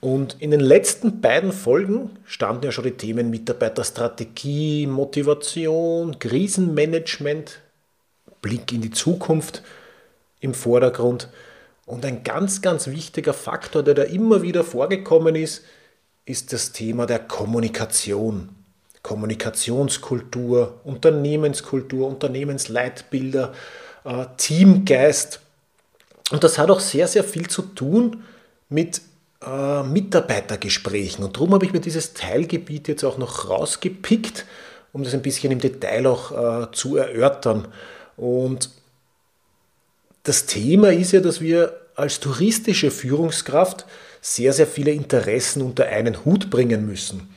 Und in den letzten beiden Folgen standen ja schon die Themen Mitarbeiterstrategie, Motivation, Krisenmanagement, Blick in die Zukunft im Vordergrund. Und ein ganz, ganz wichtiger Faktor, der da immer wieder vorgekommen ist, ist das Thema der Kommunikation. Kommunikationskultur, Unternehmenskultur, Unternehmensleitbilder, äh, Teamgeist. Und das hat auch sehr, sehr viel zu tun mit äh, Mitarbeitergesprächen. Und darum habe ich mir dieses Teilgebiet jetzt auch noch rausgepickt, um das ein bisschen im Detail auch äh, zu erörtern. Und das Thema ist ja, dass wir als touristische Führungskraft sehr, sehr viele Interessen unter einen Hut bringen müssen.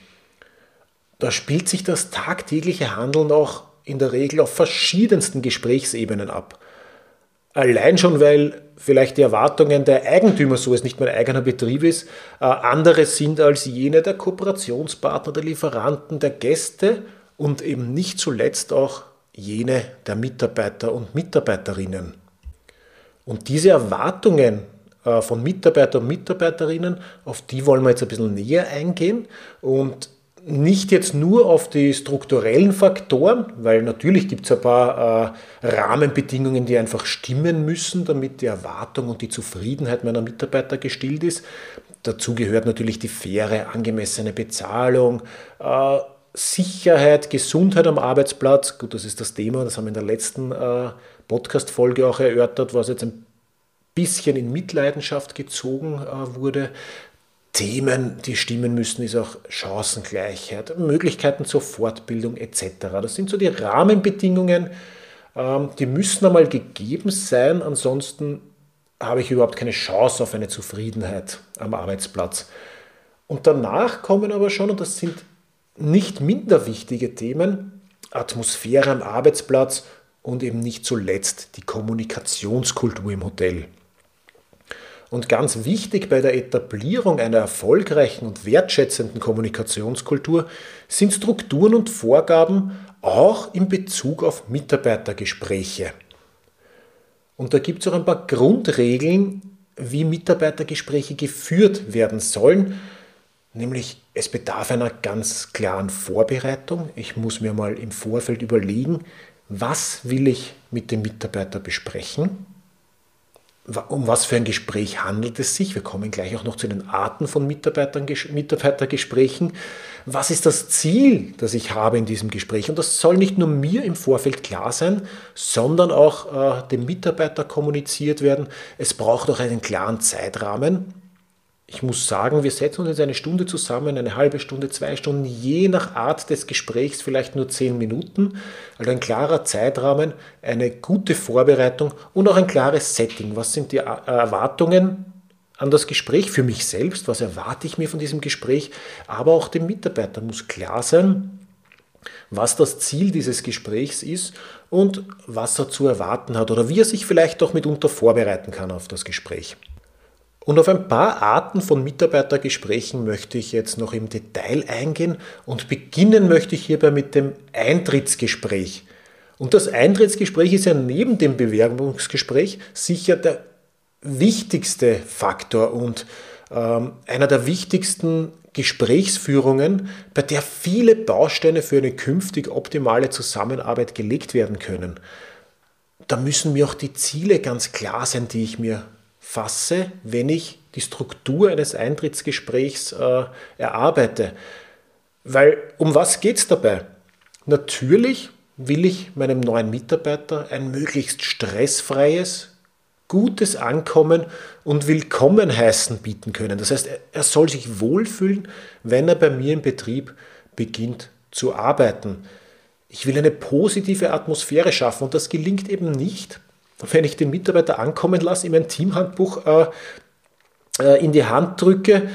Da spielt sich das tagtägliche Handeln auch in der Regel auf verschiedensten Gesprächsebenen ab. Allein schon, weil vielleicht die Erwartungen der Eigentümer, so es nicht mein eigener Betrieb ist, äh, andere sind als jene der Kooperationspartner, der Lieferanten, der Gäste und eben nicht zuletzt auch jene der Mitarbeiter und Mitarbeiterinnen. Und diese Erwartungen äh, von Mitarbeiter und Mitarbeiterinnen, auf die wollen wir jetzt ein bisschen näher eingehen und nicht jetzt nur auf die strukturellen Faktoren, weil natürlich gibt es ein paar äh, Rahmenbedingungen, die einfach stimmen müssen, damit die Erwartung und die Zufriedenheit meiner Mitarbeiter gestillt ist. Dazu gehört natürlich die faire, angemessene Bezahlung, äh, Sicherheit, Gesundheit am Arbeitsplatz. Gut, das ist das Thema, das haben wir in der letzten äh, Podcast-Folge auch erörtert, was jetzt ein bisschen in Mitleidenschaft gezogen äh, wurde. Themen, die stimmen müssen, ist auch Chancengleichheit, Möglichkeiten zur Fortbildung etc. Das sind so die Rahmenbedingungen, ähm, die müssen einmal gegeben sein, ansonsten habe ich überhaupt keine Chance auf eine Zufriedenheit am Arbeitsplatz. Und danach kommen aber schon, und das sind nicht minder wichtige Themen, Atmosphäre am Arbeitsplatz und eben nicht zuletzt die Kommunikationskultur im Hotel. Und ganz wichtig bei der Etablierung einer erfolgreichen und wertschätzenden Kommunikationskultur sind Strukturen und Vorgaben auch in Bezug auf Mitarbeitergespräche. Und da gibt es auch ein paar Grundregeln, wie Mitarbeitergespräche geführt werden sollen. Nämlich es bedarf einer ganz klaren Vorbereitung. Ich muss mir mal im Vorfeld überlegen, was will ich mit dem Mitarbeiter besprechen um was für ein Gespräch handelt es sich? Wir kommen gleich auch noch zu den Arten von Mitarbeitergesprächen. Was ist das Ziel, das ich habe in diesem Gespräch? Und das soll nicht nur mir im Vorfeld klar sein, sondern auch äh, dem Mitarbeiter kommuniziert werden. Es braucht auch einen klaren Zeitrahmen, ich muss sagen, wir setzen uns jetzt eine Stunde zusammen, eine halbe Stunde, zwei Stunden, je nach Art des Gesprächs vielleicht nur zehn Minuten. Also ein klarer Zeitrahmen, eine gute Vorbereitung und auch ein klares Setting. Was sind die Erwartungen an das Gespräch für mich selbst? Was erwarte ich mir von diesem Gespräch? Aber auch dem Mitarbeiter muss klar sein, was das Ziel dieses Gesprächs ist und was er zu erwarten hat oder wie er sich vielleicht auch mitunter vorbereiten kann auf das Gespräch. Und auf ein paar Arten von Mitarbeitergesprächen möchte ich jetzt noch im Detail eingehen und beginnen möchte ich hierbei mit dem Eintrittsgespräch. Und das Eintrittsgespräch ist ja neben dem Bewerbungsgespräch sicher der wichtigste Faktor und ähm, einer der wichtigsten Gesprächsführungen, bei der viele Bausteine für eine künftig optimale Zusammenarbeit gelegt werden können. Da müssen mir auch die Ziele ganz klar sein, die ich mir fasse, wenn ich die Struktur eines Eintrittsgesprächs äh, erarbeite. Weil um was geht es dabei? Natürlich will ich meinem neuen Mitarbeiter ein möglichst stressfreies, gutes Ankommen und Willkommen heißen bieten können. Das heißt, er soll sich wohlfühlen, wenn er bei mir im Betrieb beginnt zu arbeiten. Ich will eine positive Atmosphäre schaffen und das gelingt eben nicht, wenn ich den Mitarbeiter ankommen lasse, ihm ein Teamhandbuch äh, äh, in die Hand drücke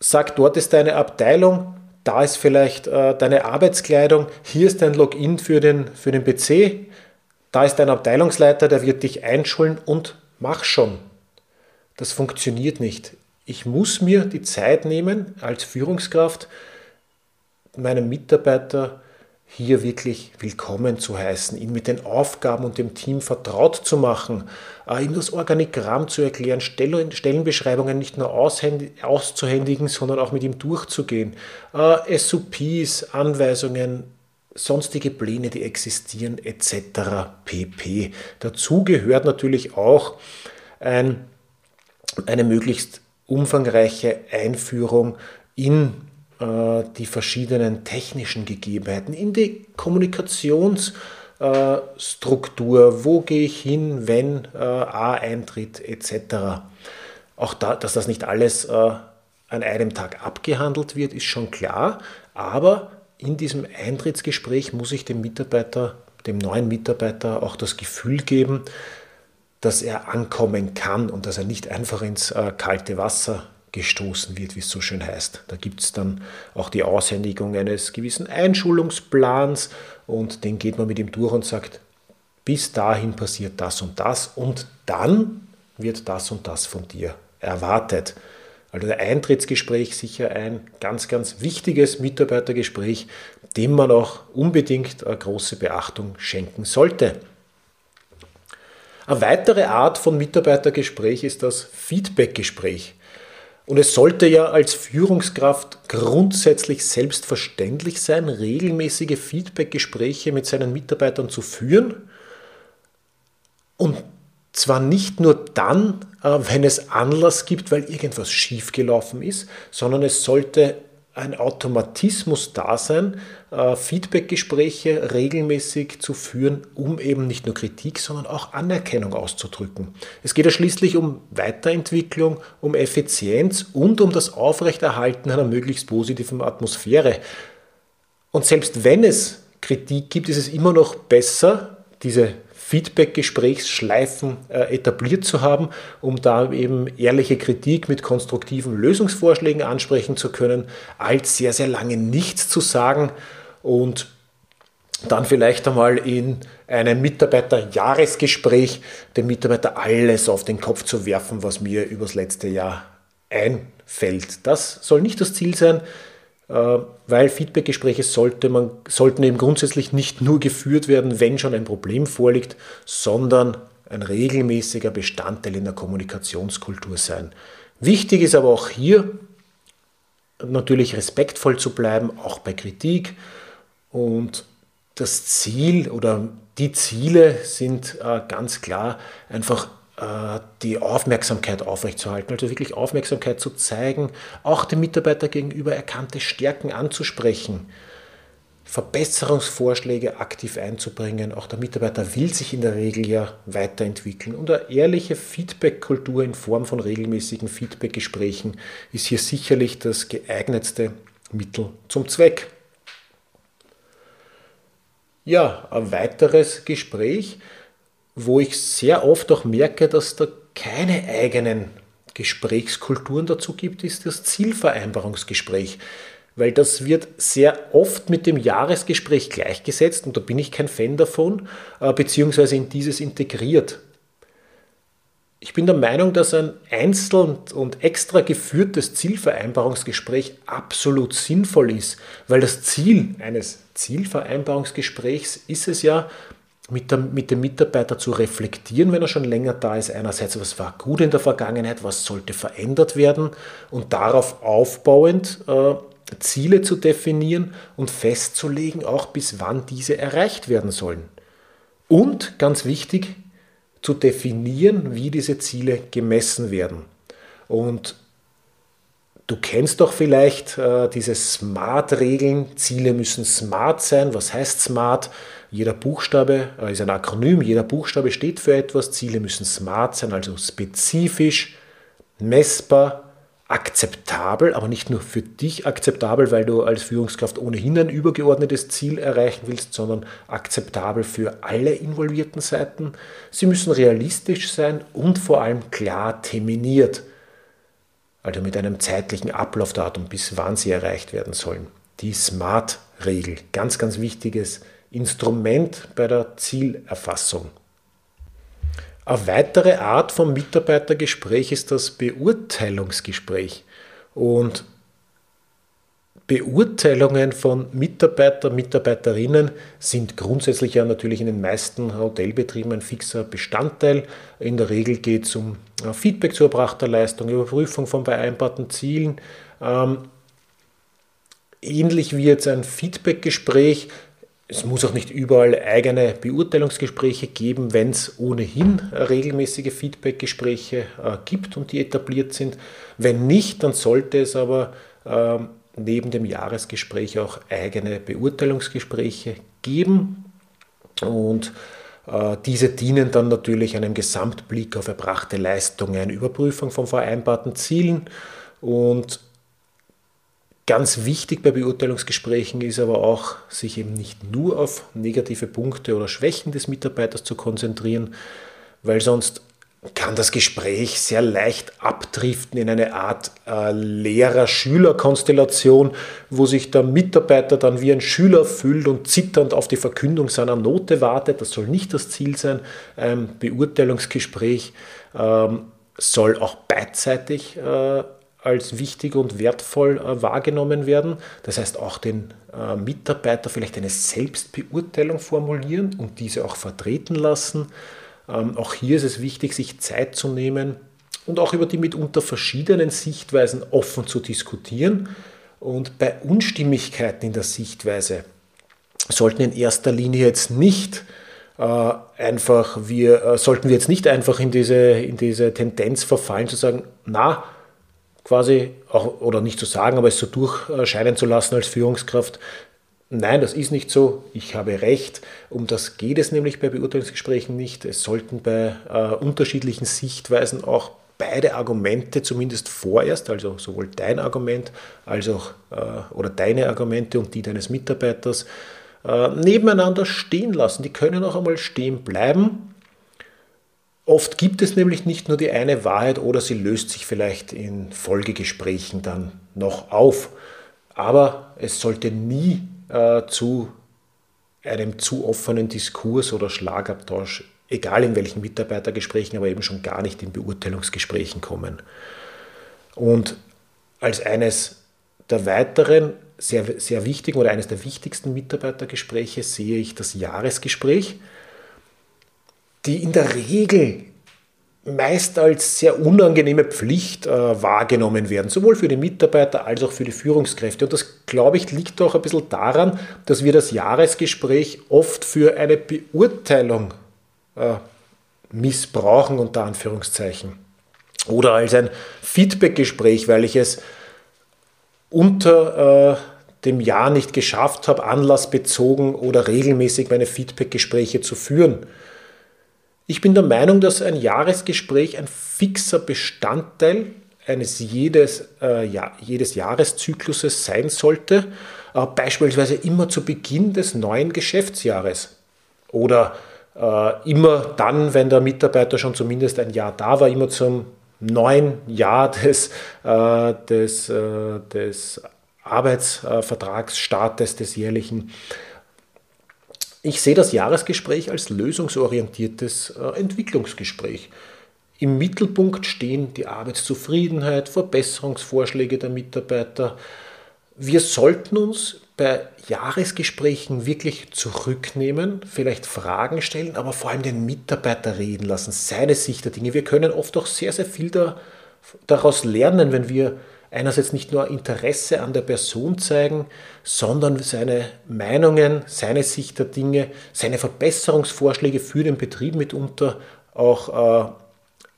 sag, dort ist deine Abteilung, da ist vielleicht äh, deine Arbeitskleidung, hier ist dein Login für den, für den PC, da ist dein Abteilungsleiter, der wird dich einschulen und mach schon. Das funktioniert nicht. Ich muss mir die Zeit nehmen, als Führungskraft meinem Mitarbeiter hier wirklich willkommen zu heißen, ihn mit den Aufgaben und dem Team vertraut zu machen, äh, ihm das Organigramm zu erklären, Stellenbeschreibungen nicht nur auszuhändigen, sondern auch mit ihm durchzugehen, äh, SOPs, Anweisungen, sonstige Pläne, die existieren, etc. pp. Dazu gehört natürlich auch ein, eine möglichst umfangreiche Einführung in die verschiedenen technischen Gegebenheiten, in die Kommunikationsstruktur, wo gehe ich hin, wenn äh, A eintritt, etc. Auch da, dass das nicht alles äh, an einem Tag abgehandelt wird, ist schon klar, aber in diesem Eintrittsgespräch muss ich dem Mitarbeiter, dem neuen Mitarbeiter auch das Gefühl geben, dass er ankommen kann und dass er nicht einfach ins kalte Wasser gestoßen wird, wie es so schön heißt. Da gibt es dann auch die Aushändigung eines gewissen Einschulungsplans und den geht man mit ihm durch und sagt, bis dahin passiert das und das und dann wird das und das von dir erwartet. Also der Eintrittsgespräch sicher ein ganz, ganz wichtiges Mitarbeitergespräch, dem man auch unbedingt eine große Beachtung schenken sollte. Eine weitere Art von Mitarbeitergespräch ist das Feedbackgespräch. Und es sollte ja als Führungskraft grundsätzlich selbstverständlich sein, regelmäßige Feedbackgespräche mit seinen Mitarbeitern zu führen. Und zwar nicht nur dann, äh, wenn es Anlass gibt, weil irgendwas schiefgelaufen ist, sondern es sollte ein Automatismus da sein, äh, Feedbackgespräche regelmäßig zu führen, um eben nicht nur Kritik, sondern auch Anerkennung auszudrücken. Es geht ja schließlich um Weiterentwicklung, um Effizienz und um das Aufrechterhalten einer möglichst positiven Atmosphäre. Und selbst wenn es Kritik gibt, ist es immer noch besser, diese Feedback-Gesprächsschleifen äh, etabliert zu haben, um da eben ehrliche Kritik mit konstruktiven Lösungsvorschlägen ansprechen zu können, als sehr, sehr lange nichts zu sagen und dann vielleicht einmal in einem Mitarbeiterjahresgespräch dem Mitarbeiter alles auf den Kopf zu werfen, was mir übers letzte Jahr einfällt. Das soll nicht das Ziel sein. Äh, weil Feedbackgespräche sollte man, sollten eben grundsätzlich nicht nur geführt werden, wenn schon ein Problem vorliegt, sondern ein regelmäßiger Bestandteil in der Kommunikationskultur sein. Wichtig ist aber auch hier natürlich respektvoll zu bleiben, auch bei Kritik. Und das Ziel oder die Ziele sind äh, ganz klar einfach die Aufmerksamkeit aufrechtzuerhalten, also wirklich Aufmerksamkeit zu zeigen, auch dem Mitarbeiter gegenüber erkannte Stärken anzusprechen, Verbesserungsvorschläge aktiv einzubringen. Auch der Mitarbeiter will sich in der Regel ja weiterentwickeln. Und eine ehrliche Feedback-Kultur in Form von regelmäßigen Feedback-Gesprächen ist hier sicherlich das geeignetste Mittel zum Zweck. Ja, ein weiteres Gespräch wo ich sehr oft auch merke, dass da keine eigenen Gesprächskulturen dazu gibt, ist das Zielvereinbarungsgespräch. Weil das wird sehr oft mit dem Jahresgespräch gleichgesetzt und da bin ich kein Fan davon, äh, beziehungsweise in dieses integriert. Ich bin der Meinung, dass ein einzeln und extra geführtes Zielvereinbarungsgespräch absolut sinnvoll ist, weil das Ziel eines Zielvereinbarungsgesprächs ist es ja, mit, der, mit dem Mitarbeiter zu reflektieren, wenn er schon länger da ist. Einerseits, was war gut in der Vergangenheit, was sollte verändert werden und darauf aufbauend äh, Ziele zu definieren und festzulegen, auch bis wann diese erreicht werden sollen. Und ganz wichtig, zu definieren, wie diese Ziele gemessen werden. Und du kennst doch vielleicht äh, diese Smart-Regeln. Ziele müssen smart sein. Was heißt smart? Jeder Buchstabe äh, ist ein Akronym, jeder Buchstabe steht für etwas. Ziele müssen smart sein, also spezifisch, messbar, akzeptabel, aber nicht nur für dich akzeptabel, weil du als Führungskraft ohnehin ein übergeordnetes Ziel erreichen willst, sondern akzeptabel für alle involvierten Seiten. Sie müssen realistisch sein und vor allem klar terminiert. Also mit einem zeitlichen Ablaufdatum, bis wann sie erreicht werden sollen. Die SMART-Regel, ganz, ganz wichtiges Instrument bei der Zielerfassung. Eine weitere Art von Mitarbeitergespräch ist das Beurteilungsgespräch. Und Beurteilungen von Mitarbeiter, Mitarbeiterinnen sind grundsätzlich ja natürlich in den meisten Hotelbetrieben ein fixer Bestandteil. In der Regel geht es um Feedback zu erbrachter Leistung, Überprüfung von vereinbarten Zielen. Ähm, ähnlich wie jetzt ein Feedbackgespräch es muss auch nicht überall eigene Beurteilungsgespräche geben, wenn es ohnehin regelmäßige Feedbackgespräche äh, gibt und die etabliert sind. Wenn nicht, dann sollte es aber äh, neben dem Jahresgespräch auch eigene Beurteilungsgespräche geben. Und äh, diese dienen dann natürlich einem Gesamtblick auf erbrachte Leistungen, Überprüfung von vereinbarten Zielen und Ganz wichtig bei Beurteilungsgesprächen ist aber auch, sich eben nicht nur auf negative Punkte oder Schwächen des Mitarbeiters zu konzentrieren, weil sonst kann das Gespräch sehr leicht abdriften in eine Art äh, Lehrer-Schüler-Konstellation, wo sich der Mitarbeiter dann wie ein Schüler fühlt und zitternd auf die Verkündung seiner Note wartet. Das soll nicht das Ziel sein. Ein Beurteilungsgespräch ähm, soll auch beidseitig äh, als wichtig und wertvoll äh, wahrgenommen werden. Das heißt, auch den äh, Mitarbeiter vielleicht eine Selbstbeurteilung formulieren und diese auch vertreten lassen. Ähm, auch hier ist es wichtig, sich Zeit zu nehmen und auch über die mitunter verschiedenen Sichtweisen offen zu diskutieren. Und bei Unstimmigkeiten in der Sichtweise sollten in erster Linie jetzt nicht äh, einfach wir äh, sollten wir jetzt nicht einfach in diese, in diese Tendenz verfallen zu sagen, na, quasi, auch, oder nicht zu sagen, aber es so durchscheinen zu lassen als Führungskraft. Nein, das ist nicht so. Ich habe recht. Um das geht es nämlich bei Beurteilungsgesprächen nicht. Es sollten bei äh, unterschiedlichen Sichtweisen auch beide Argumente zumindest vorerst, also sowohl dein Argument als auch äh, oder deine Argumente und die deines Mitarbeiters äh, nebeneinander stehen lassen. Die können auch einmal stehen bleiben Oft gibt es nämlich nicht nur die eine Wahrheit oder sie löst sich vielleicht in Folgegesprächen dann noch auf. Aber es sollte nie äh, zu einem zu offenen Diskurs oder Schlagabtausch, egal in welchen Mitarbeitergesprächen, aber eben schon gar nicht in Beurteilungsgesprächen kommen. Und als eines der weiteren sehr, sehr wichtigen oder eines der wichtigsten Mitarbeitergespräche sehe ich das Jahresgespräch die in der Regel meist als sehr unangenehme Pflicht äh, wahrgenommen werden, sowohl für die Mitarbeiter als auch für die Führungskräfte. Und das, glaube ich, liegt auch ein bisschen daran, dass wir das Jahresgespräch oft für eine Beurteilung äh, missbrauchen, unter Anführungszeichen. Oder als ein Feedbackgespräch, weil ich es unter äh, dem Jahr nicht geschafft habe, anlassbezogen oder regelmäßig meine Feedbackgespräche zu führen. Ich bin der Meinung, dass ein Jahresgespräch ein fixer Bestandteil eines jedes, äh, ja, jedes Jahreszykluses sein sollte, äh, beispielsweise immer zu Beginn des neuen Geschäftsjahres. Oder äh, immer dann, wenn der Mitarbeiter schon zumindest ein Jahr da war, immer zum neuen Jahr des, äh, des, äh, des Arbeitsvertragsstartes des jährlichen ich sehe das Jahresgespräch als lösungsorientiertes äh, Entwicklungsgespräch. Im Mittelpunkt stehen die Arbeitszufriedenheit, Verbesserungsvorschläge der Mitarbeiter. Wir sollten uns bei Jahresgesprächen wirklich zurücknehmen, vielleicht Fragen stellen, aber vor allem den Mitarbeiter reden lassen, seine Sicht der Dinge. Wir können oft auch sehr, sehr viel da, daraus lernen, wenn wir einerseits nicht nur Interesse an der Person zeigen, sondern seine Meinungen, seine Sicht der Dinge, seine Verbesserungsvorschläge für den Betrieb mitunter auch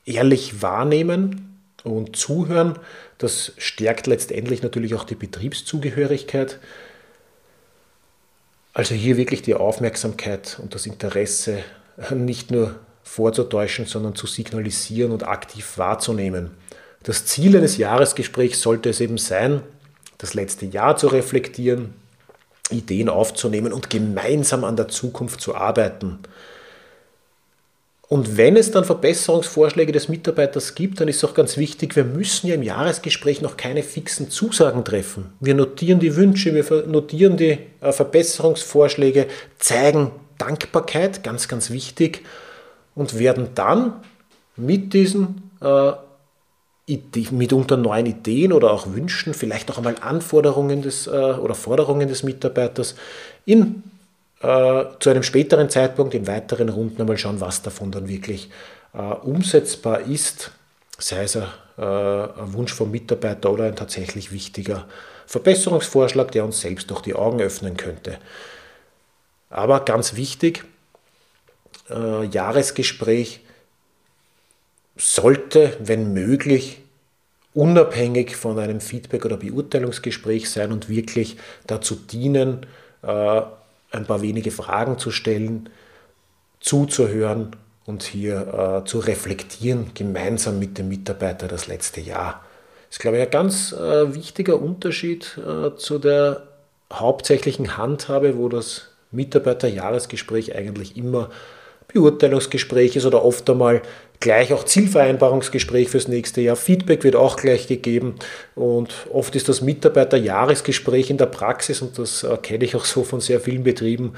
äh, ehrlich wahrnehmen und zuhören. Das stärkt letztendlich natürlich auch die Betriebszugehörigkeit. Also hier wirklich die Aufmerksamkeit und das Interesse nicht nur vorzutäuschen, sondern zu signalisieren und aktiv wahrzunehmen. Das Ziel eines Jahresgesprächs sollte es eben sein, das letzte Jahr zu reflektieren, Ideen aufzunehmen und gemeinsam an der Zukunft zu arbeiten. Und wenn es dann Verbesserungsvorschläge des Mitarbeiters gibt, dann ist auch ganz wichtig, wir müssen ja im Jahresgespräch noch keine fixen Zusagen treffen. Wir notieren die Wünsche, wir notieren die äh, Verbesserungsvorschläge, zeigen Dankbarkeit, ganz, ganz wichtig, und werden dann mit diesen äh, mitunter neuen Ideen oder auch Wünschen, vielleicht auch einmal Anforderungen des, äh, oder Forderungen des Mitarbeiters in äh, zu einem späteren Zeitpunkt in weiteren Runden einmal schauen, was davon dann wirklich äh, umsetzbar ist, sei es ein, äh, ein Wunsch vom Mitarbeiter oder ein tatsächlich wichtiger Verbesserungsvorschlag, der uns selbst doch die Augen öffnen könnte. Aber ganz wichtig, äh, Jahresgespräch sollte, wenn möglich, unabhängig von einem Feedback- oder Beurteilungsgespräch sein und wirklich dazu dienen, äh, ein paar wenige Fragen zu stellen, zuzuhören und hier äh, zu reflektieren, gemeinsam mit dem Mitarbeiter das letzte Jahr. Das ist, glaube ich, ein ganz äh, wichtiger Unterschied zu der hauptsächlichen Handhabe, wo das Mitarbeiterjahresgespräch eigentlich immer Beurteilungsgespräch ist oder oft einmal gleich auch Zielvereinbarungsgespräch fürs nächste Jahr. Feedback wird auch gleich gegeben und oft ist das Mitarbeiterjahresgespräch in der Praxis, und das kenne ich auch so von sehr vielen Betrieben,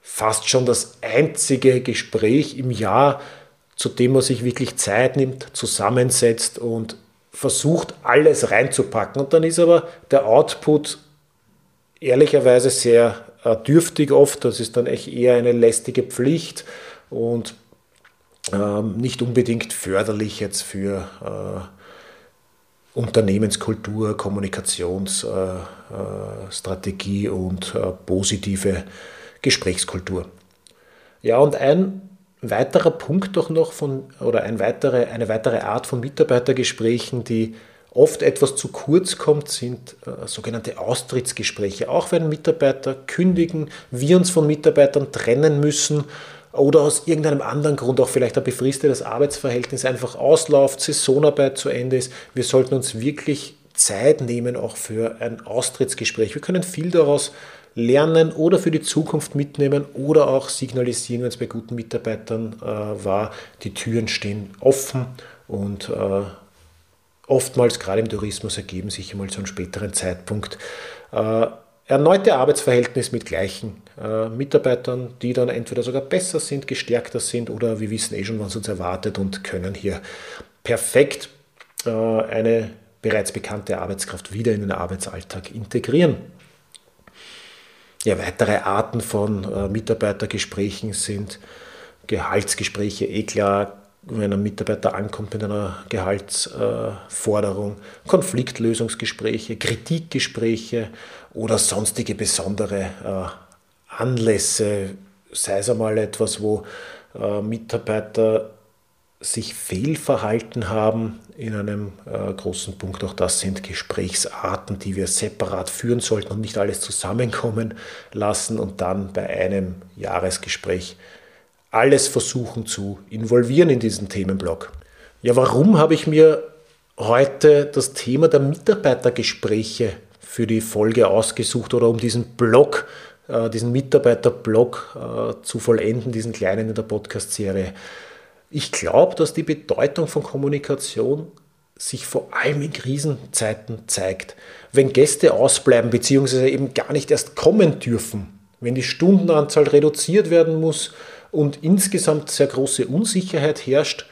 fast schon das einzige Gespräch im Jahr, zu dem man sich wirklich Zeit nimmt, zusammensetzt und versucht, alles reinzupacken. Und dann ist aber der Output ehrlicherweise sehr äh, dürftig oft. Das ist dann echt eher eine lästige Pflicht und nicht unbedingt förderlich jetzt für äh, Unternehmenskultur, Kommunikationsstrategie äh, äh, und positive Gesprächskultur. Ja, und ein weiterer Punkt doch noch von, oder ein weitere, eine weitere Art von Mitarbeitergesprächen, die oft etwas zu kurz kommt, sind äh, sogenannte Austrittsgespräche. Auch wenn Mitarbeiter kündigen, wir uns von Mitarbeitern trennen müssen oder aus irgendeinem anderen Grund auch vielleicht ein befristetes Arbeitsverhältnis einfach ausläuft, Saisonarbeit zu Ende ist. Wir sollten uns wirklich Zeit nehmen auch für ein Austrittsgespräch. Wir können viel daraus lernen oder für die Zukunft mitnehmen oder auch signalisieren, wenn es bei guten Mitarbeitern äh, war, die Türen stehen offen und äh, oftmals gerade im Tourismus ergeben sich einmal zu einem späteren Zeitpunkt äh, erneute Arbeitsverhältnis mit gleichen äh, Mitarbeitern, die dann entweder sogar besser sind, gestärkter sind oder wir wissen eh schon, was uns erwartet und können hier perfekt äh, eine bereits bekannte Arbeitskraft wieder in den Arbeitsalltag integrieren. Ja, weitere Arten von äh, Mitarbeitergesprächen sind Gehaltsgespräche, eh klar, wenn ein Mitarbeiter ankommt mit einer Gehaltsforderung, Konfliktlösungsgespräche, Kritikgespräche oder sonstige besondere Anlässe, sei es einmal etwas, wo äh, Mitarbeiter sich fehlverhalten haben in einem äh, großen Punkt. Auch das sind Gesprächsarten, die wir separat führen sollten und nicht alles zusammenkommen lassen und dann bei einem Jahresgespräch alles versuchen zu involvieren in diesen Themenblock. Ja, warum habe ich mir heute das Thema der Mitarbeitergespräche für die Folge ausgesucht oder um diesen Blog, äh, diesen Mitarbeiterblock äh, zu vollenden, diesen kleinen in der Podcast-Serie? Ich glaube, dass die Bedeutung von Kommunikation sich vor allem in Krisenzeiten zeigt. Wenn Gäste ausbleiben bzw. eben gar nicht erst kommen dürfen, wenn die Stundenanzahl reduziert werden muss, und insgesamt sehr große Unsicherheit herrscht,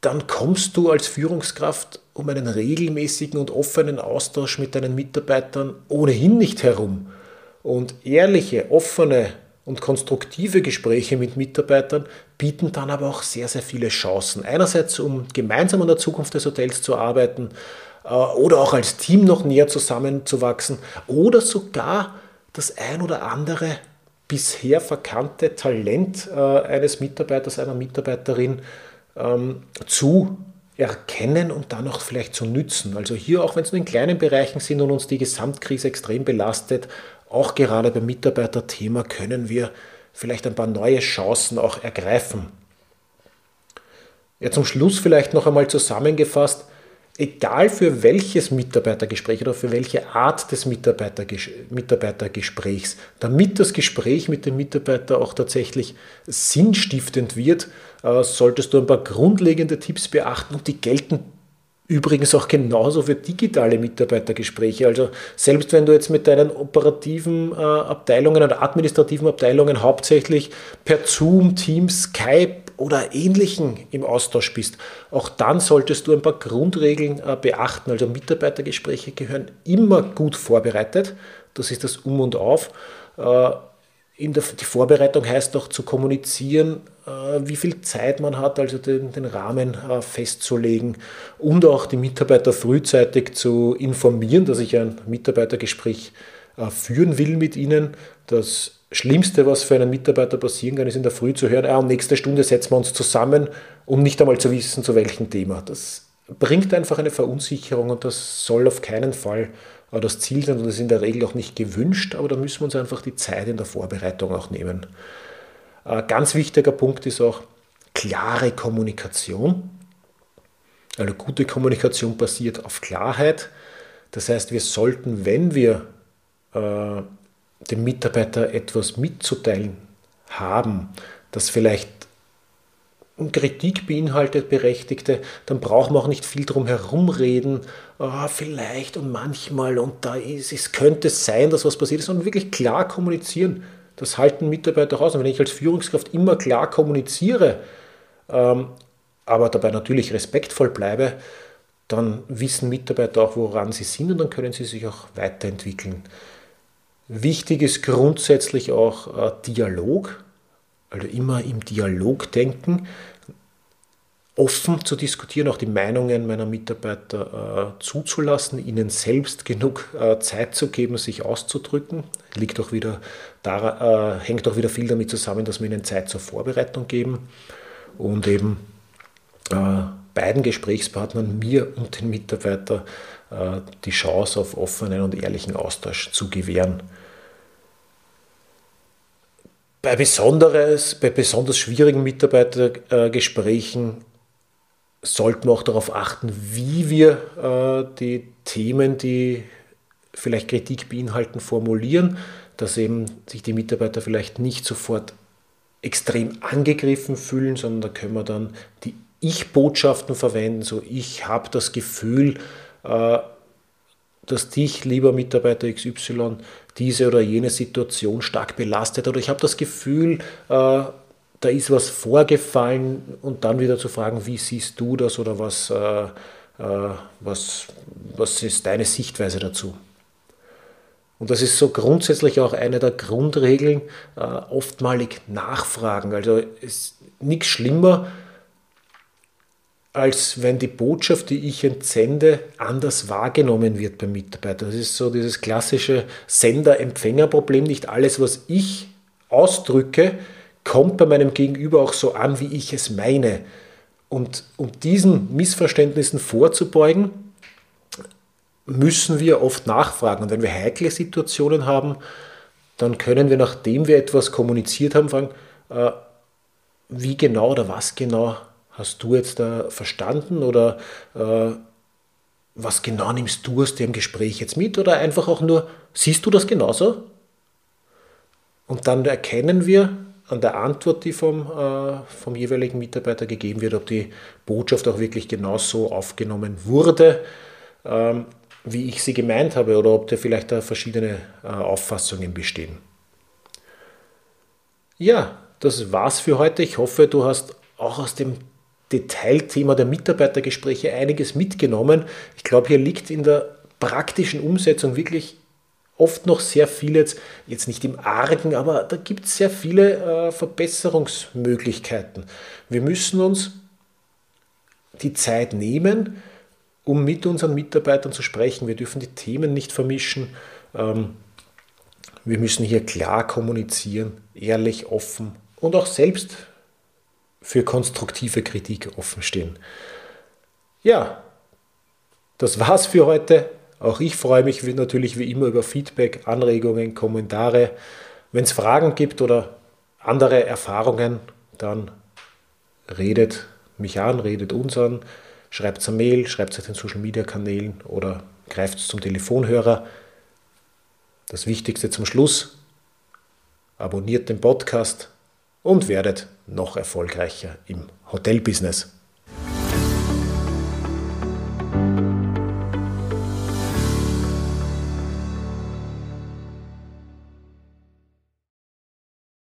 dann kommst du als Führungskraft um einen regelmäßigen und offenen Austausch mit deinen Mitarbeitern ohnehin nicht herum. Und ehrliche, offene und konstruktive Gespräche mit Mitarbeitern bieten dann aber auch sehr, sehr viele Chancen. Einerseits, um gemeinsam an der Zukunft des Hotels zu arbeiten äh, oder auch als Team noch näher zusammenzuwachsen oder sogar das ein oder andere bisher verkannte Talent äh, eines Mitarbeiters, einer Mitarbeiterin ähm, zu erkennen und dann auch vielleicht zu nützen. Also hier, auch wenn es nur in kleinen Bereichen sind und uns die Gesamtkrise extrem belastet, auch gerade beim Mitarbeiterthema können wir vielleicht ein paar neue Chancen auch ergreifen. Ja, zum Schluss vielleicht noch einmal zusammengefasst, egal für welches Mitarbeitergespräch oder für welche Art des Mitarbeitergesprächs, damit das Gespräch mit dem Mitarbeiter auch tatsächlich sinnstiftend wird, äh, solltest du ein paar grundlegende Tipps beachten und die gelten Übrigens auch genauso für digitale Mitarbeitergespräche. Also selbst wenn du jetzt mit deinen operativen äh, Abteilungen oder administrativen Abteilungen hauptsächlich per Zoom, Teams, Skype oder ähnlichen im Austausch bist, auch dann solltest du ein paar Grundregeln äh, beachten. Also Mitarbeitergespräche gehören immer gut vorbereitet. Das ist das Um und Auf. Äh, der, die Vorbereitung heißt auch zu kommunizieren, äh, wie viel Zeit man hat, also den, den Rahmen äh, festzulegen und auch die Mitarbeiter frühzeitig zu informieren, dass ich ein Mitarbeitergespräch äh, führen will mit ihnen. Das Schlimmste, was für einen Mitarbeiter passieren kann, ist in der Früh zu hören, ah, um nächste Stunde setzen wir uns zusammen, um nicht einmal zu wissen, zu welchem Thema. Das bringt einfach eine Verunsicherung und das soll auf keinen Fall das Ziel sein und das ist in der Regel auch nicht gewünscht, aber da müssen wir uns einfach die Zeit in der Vorbereitung auch nehmen. Ein ganz wichtiger Punkt ist auch klare Kommunikation. Also gute Kommunikation basiert auf Klarheit. Das heißt, wir sollten, wenn wir äh, dem Mitarbeiter etwas mitzuteilen haben, das vielleicht Kritik beinhaltet, berechtigte, dann brauchen wir auch nicht viel drum herumreden, oh, vielleicht und manchmal und da ist es, könnte sein, dass was passiert ist, sondern wirklich klar kommunizieren. Das halten Mitarbeiter aus. Und wenn ich als Führungskraft immer klar kommuniziere, ähm, aber dabei natürlich respektvoll bleibe, dann wissen Mitarbeiter auch, woran sie sind und dann können sie sich auch weiterentwickeln. Wichtig ist grundsätzlich auch äh, Dialog also immer im Dialog denken, offen zu diskutieren, auch die Meinungen meiner Mitarbeiter äh, zuzulassen, ihnen selbst genug äh, Zeit zu geben, sich auszudrücken. Liegt auch wieder daran, äh, hängt auch wieder viel damit zusammen, dass wir ihnen Zeit zur Vorbereitung geben und eben äh, beiden Gesprächspartnern, mir und den Mitarbeitern, äh, die Chance auf offenen und ehrlichen Austausch zu gewähren. Bei, besonderes, bei besonders schwierigen Mitarbeitergesprächen sollten wir auch darauf achten, wie wir äh, die Themen, die vielleicht Kritik beinhalten, formulieren, dass eben sich die Mitarbeiter vielleicht nicht sofort extrem angegriffen fühlen, sondern da können wir dann die Ich-Botschaften verwenden, so ich habe das Gefühl, äh, dass dich, lieber Mitarbeiter XY, diese oder jene Situation stark belastet oder ich habe das Gefühl, äh, da ist was vorgefallen und dann wieder zu fragen, wie siehst du das oder was, äh, äh, was, was ist deine Sichtweise dazu? Und das ist so grundsätzlich auch eine der Grundregeln, äh, oftmalig nachfragen. Also ist nichts schlimmer, als wenn die Botschaft, die ich entsende, anders wahrgenommen wird beim Mitarbeiter. Das ist so dieses klassische Sender-Empfänger-Problem. Nicht alles, was ich ausdrücke, kommt bei meinem Gegenüber auch so an, wie ich es meine. Und um diesen Missverständnissen vorzubeugen, müssen wir oft nachfragen. Und wenn wir heikle Situationen haben, dann können wir, nachdem wir etwas kommuniziert haben, fragen, äh, wie genau oder was genau hast du jetzt da verstanden oder äh, was genau nimmst du aus dem Gespräch jetzt mit oder einfach auch nur, siehst du das genauso? Und dann erkennen wir an der Antwort, die vom, äh, vom jeweiligen Mitarbeiter gegeben wird, ob die Botschaft auch wirklich genauso aufgenommen wurde, ähm, wie ich sie gemeint habe oder ob da vielleicht da verschiedene äh, Auffassungen bestehen. Ja, das war's für heute. Ich hoffe, du hast auch aus dem Detailthema der Mitarbeitergespräche einiges mitgenommen. Ich glaube, hier liegt in der praktischen Umsetzung wirklich oft noch sehr viel jetzt, jetzt nicht im Argen, aber da gibt es sehr viele äh, Verbesserungsmöglichkeiten. Wir müssen uns die Zeit nehmen, um mit unseren Mitarbeitern zu sprechen. Wir dürfen die Themen nicht vermischen. Ähm, wir müssen hier klar kommunizieren, ehrlich, offen und auch selbst für konstruktive Kritik offen stehen. Ja, das war's für heute. Auch ich freue mich natürlich wie immer über Feedback, Anregungen, Kommentare. Wenn es Fragen gibt oder andere Erfahrungen, dann redet mich an, redet uns an, schreibt es eine Mail, schreibt es auf den Social Media Kanälen oder greift zum Telefonhörer. Das Wichtigste zum Schluss, abonniert den Podcast und werdet noch erfolgreicher im Hotelbusiness.